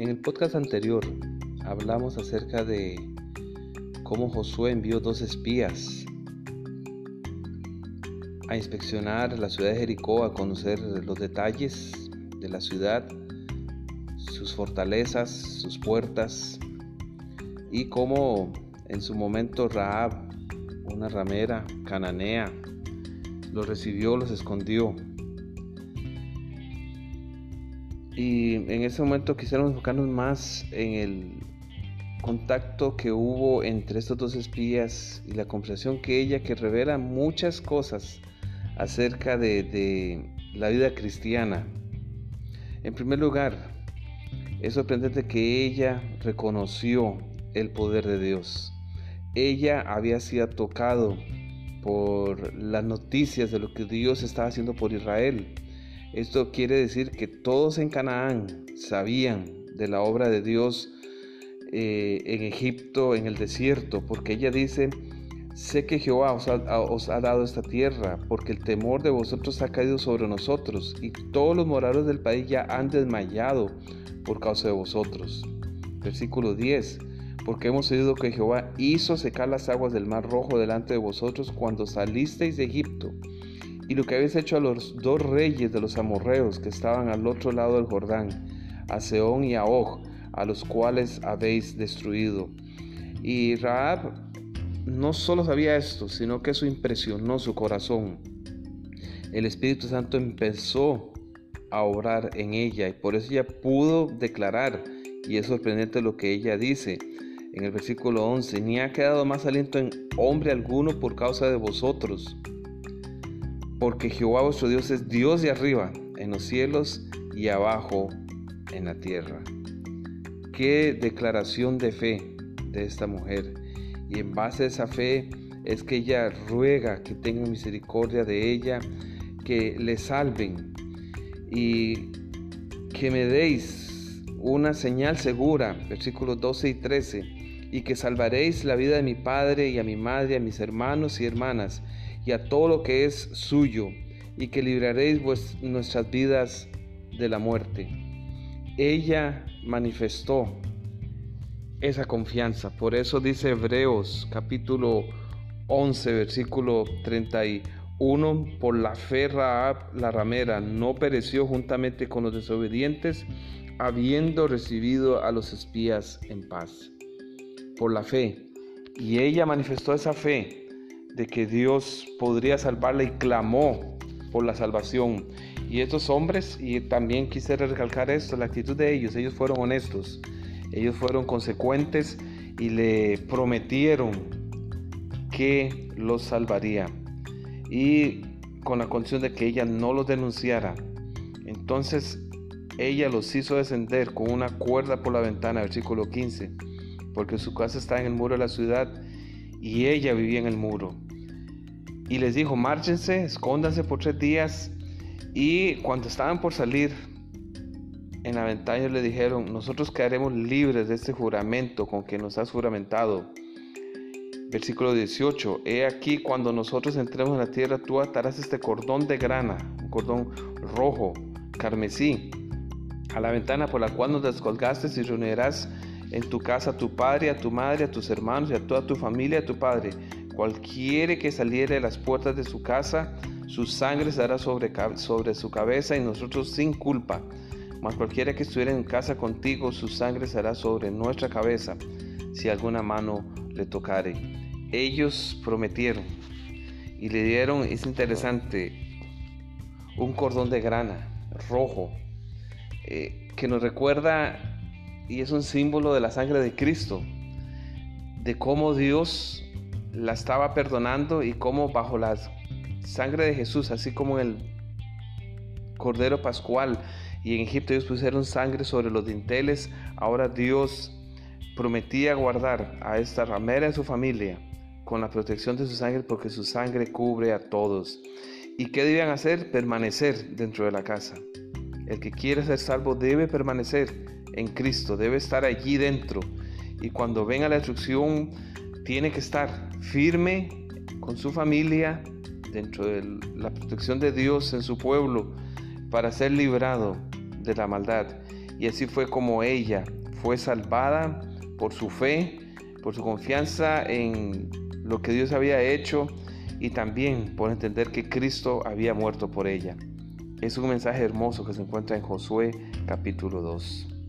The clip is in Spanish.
En el podcast anterior hablamos acerca de cómo Josué envió dos espías a inspeccionar la ciudad de Jericó, a conocer los detalles de la ciudad, sus fortalezas, sus puertas y cómo en su momento Raab, una ramera cananea, los recibió, los escondió Y en ese momento quisiéramos enfocarnos más en el contacto que hubo entre estos dos espías y la conversación que ella, que revela muchas cosas acerca de, de la vida cristiana. En primer lugar, es sorprendente que ella reconoció el poder de Dios. Ella había sido tocado por las noticias de lo que Dios estaba haciendo por Israel. Esto quiere decir que todos en Canaán sabían de la obra de Dios eh, en Egipto, en el desierto, porque ella dice, sé que Jehová os ha, os ha, dado esta tierra, porque el temor de vosotros ha caído sobre nosotros, y todos los moradores del país ya han desmayado por causa de vosotros. Versículo 10. Porque hemos oído que Jehová hizo secar las aguas del mar rojo delante de vosotros cuando salisteis de Egipto y lo que habéis hecho a los dos reyes de los amorreos que estaban al otro lado del Jordán, a Seón y a Og, a los cuales habéis destruido. Y Raab no solo sabía esto, sino que eso impresionó su corazón. El Espíritu Santo empezó a obrar en ella y por eso ella pudo declarar, y es sorprendente lo que ella dice en el versículo 11, ni ha quedado más aliento en hombre alguno por causa de vosotros porque Jehová vuestro Dios es Dios de arriba, en los cielos y abajo en la tierra. Qué declaración de fe de esta mujer. Y en base a esa fe es que ella ruega que tengan misericordia de ella, que le salven y que me deis una señal segura, versículos 12 y 13, y que salvaréis la vida de mi padre y a mi madre, a mis hermanos y hermanas, y a todo lo que es suyo, y que libraréis nuestras vidas de la muerte. Ella manifestó esa confianza. Por eso dice Hebreos capítulo 11, versículo 31, por la fe Raab, la ramera, no pereció juntamente con los desobedientes, habiendo recibido a los espías en paz. Por la fe. Y ella manifestó esa fe de que Dios podría salvarla y clamó por la salvación. Y estos hombres, y también quisiera recalcar esto, la actitud de ellos, ellos fueron honestos, ellos fueron consecuentes y le prometieron que los salvaría. Y con la condición de que ella no los denunciara. Entonces ella los hizo descender con una cuerda por la ventana, versículo 15, porque su casa está en el muro de la ciudad y ella vivía en el muro. Y les dijo, márchense, escóndanse por tres días. Y cuando estaban por salir, en la ventana le dijeron, nosotros quedaremos libres de este juramento con que nos has juramentado. Versículo 18, he aquí cuando nosotros entremos en la tierra, tú atarás este cordón de grana, un cordón rojo, carmesí, a la ventana por la cual nos descolgaste y reunirás en tu casa a tu padre, a tu madre, a tus hermanos y a toda tu familia, a tu padre. Cualquiera que saliere de las puertas de su casa, su sangre estará sobre, sobre su cabeza y nosotros sin culpa. Mas cualquiera que estuviera en casa contigo, su sangre estará sobre nuestra cabeza, si alguna mano le tocare. Ellos prometieron y le dieron, es interesante, un cordón de grana rojo, eh, que nos recuerda y es un símbolo de la sangre de Cristo, de cómo Dios la estaba perdonando y cómo bajo la sangre de Jesús, así como el Cordero Pascual y en Egipto ellos pusieron sangre sobre los dinteles, ahora Dios prometía guardar a esta ramera y a su familia con la protección de su sangre porque su sangre cubre a todos. ¿Y qué debían hacer? Permanecer dentro de la casa. El que quiere ser salvo debe permanecer en Cristo, debe estar allí dentro. Y cuando venga la destrucción, tiene que estar firme con su familia, dentro de la protección de Dios en su pueblo, para ser librado de la maldad. y así fue como ella fue salvada por su fe, por su confianza en lo que Dios había hecho y también por entender que Cristo había muerto por ella. Es un mensaje hermoso que se encuentra en Josué capítulo 2.